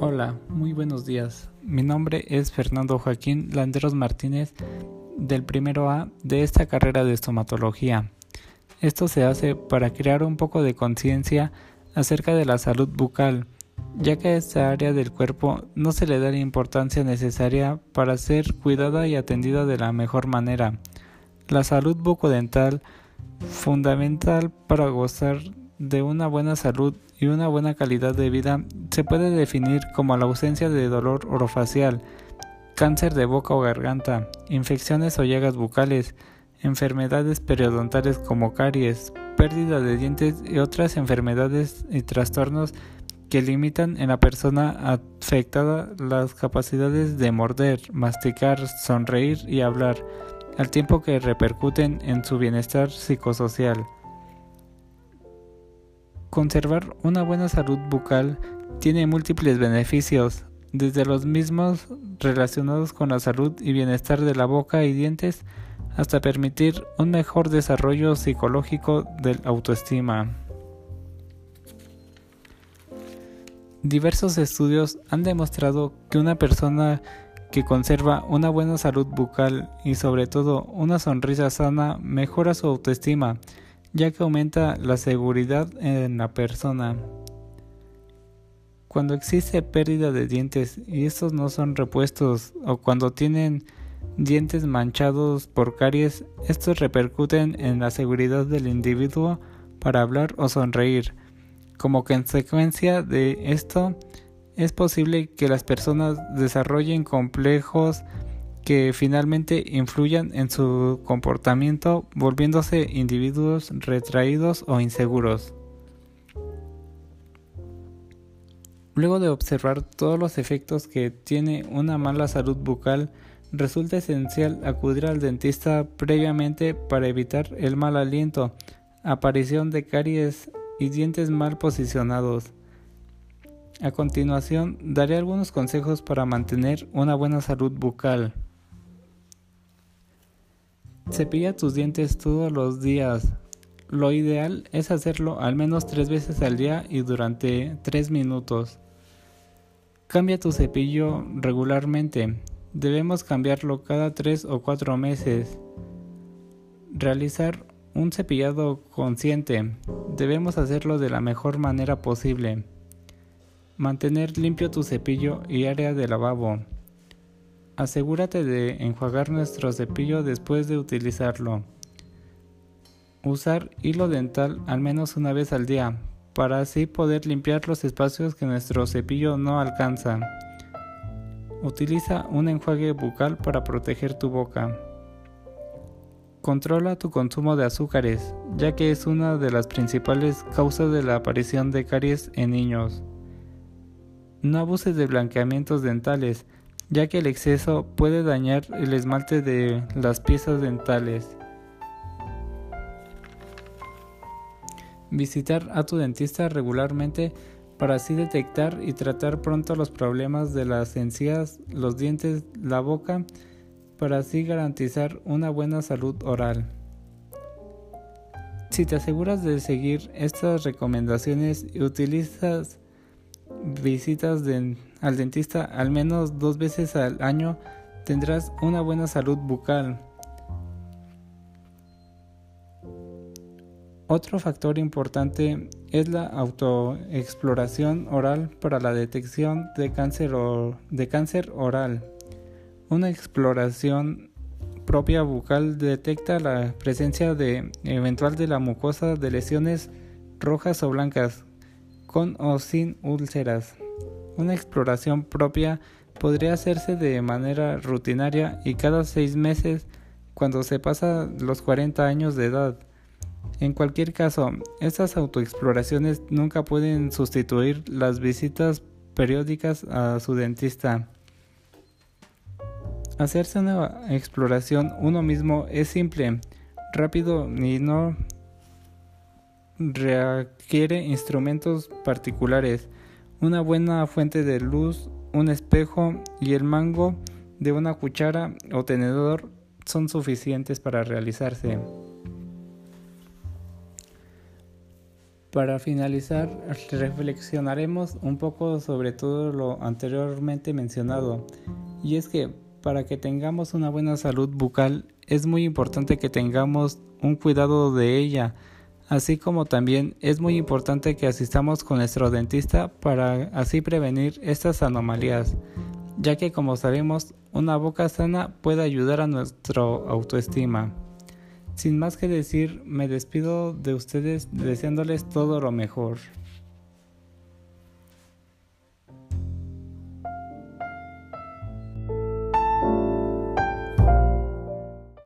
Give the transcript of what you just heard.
Hola, muy buenos días. Mi nombre es Fernando Joaquín Landeros Martínez del primero A de esta carrera de estomatología. Esto se hace para crear un poco de conciencia acerca de la salud bucal, ya que a esta área del cuerpo no se le da la importancia necesaria para ser cuidada y atendida de la mejor manera. La salud bucodental, fundamental para gozar de una buena salud y una buena calidad de vida se puede definir como la ausencia de dolor orofacial, cáncer de boca o garganta, infecciones o llagas bucales, enfermedades periodontales como caries, pérdida de dientes y otras enfermedades y trastornos que limitan en la persona afectada las capacidades de morder, masticar, sonreír y hablar, al tiempo que repercuten en su bienestar psicosocial. Conservar una buena salud bucal tiene múltiples beneficios, desde los mismos relacionados con la salud y bienestar de la boca y dientes hasta permitir un mejor desarrollo psicológico del autoestima. Diversos estudios han demostrado que una persona que conserva una buena salud bucal y sobre todo una sonrisa sana mejora su autoestima ya que aumenta la seguridad en la persona. Cuando existe pérdida de dientes y estos no son repuestos o cuando tienen dientes manchados por caries, estos repercuten en la seguridad del individuo para hablar o sonreír. Como consecuencia de esto, es posible que las personas desarrollen complejos que finalmente influyan en su comportamiento volviéndose individuos retraídos o inseguros. Luego de observar todos los efectos que tiene una mala salud bucal, resulta esencial acudir al dentista previamente para evitar el mal aliento, aparición de caries y dientes mal posicionados. A continuación, daré algunos consejos para mantener una buena salud bucal. Cepilla tus dientes todos los días. Lo ideal es hacerlo al menos tres veces al día y durante tres minutos. Cambia tu cepillo regularmente. Debemos cambiarlo cada tres o cuatro meses. Realizar un cepillado consciente. Debemos hacerlo de la mejor manera posible. Mantener limpio tu cepillo y área de lavabo. Asegúrate de enjuagar nuestro cepillo después de utilizarlo. Usar hilo dental al menos una vez al día, para así poder limpiar los espacios que nuestro cepillo no alcanza. Utiliza un enjuague bucal para proteger tu boca. Controla tu consumo de azúcares, ya que es una de las principales causas de la aparición de caries en niños. No abuses de blanqueamientos dentales, ya que el exceso puede dañar el esmalte de las piezas dentales. Visitar a tu dentista regularmente para así detectar y tratar pronto los problemas de las encías, los dientes, la boca, para así garantizar una buena salud oral. Si te aseguras de seguir estas recomendaciones y utilizas visitas al dentista al menos dos veces al año, tendrás una buena salud bucal. Otro factor importante es la autoexploración oral para la detección de cáncer, de cáncer oral. Una exploración propia bucal detecta la presencia de eventual de la mucosa de lesiones rojas o blancas con o sin úlceras. Una exploración propia podría hacerse de manera rutinaria y cada seis meses cuando se pasa los 40 años de edad. En cualquier caso, estas autoexploraciones nunca pueden sustituir las visitas periódicas a su dentista. Hacerse una exploración uno mismo es simple, rápido y no requiere instrumentos particulares, una buena fuente de luz, un espejo y el mango de una cuchara o tenedor son suficientes para realizarse. Para finalizar, reflexionaremos un poco sobre todo lo anteriormente mencionado, y es que para que tengamos una buena salud bucal es muy importante que tengamos un cuidado de ella, así como también es muy importante que asistamos con nuestro dentista para así prevenir estas anomalías, ya que como sabemos, una boca sana puede ayudar a nuestra autoestima. Sin más que decir, me despido de ustedes deseándoles todo lo mejor.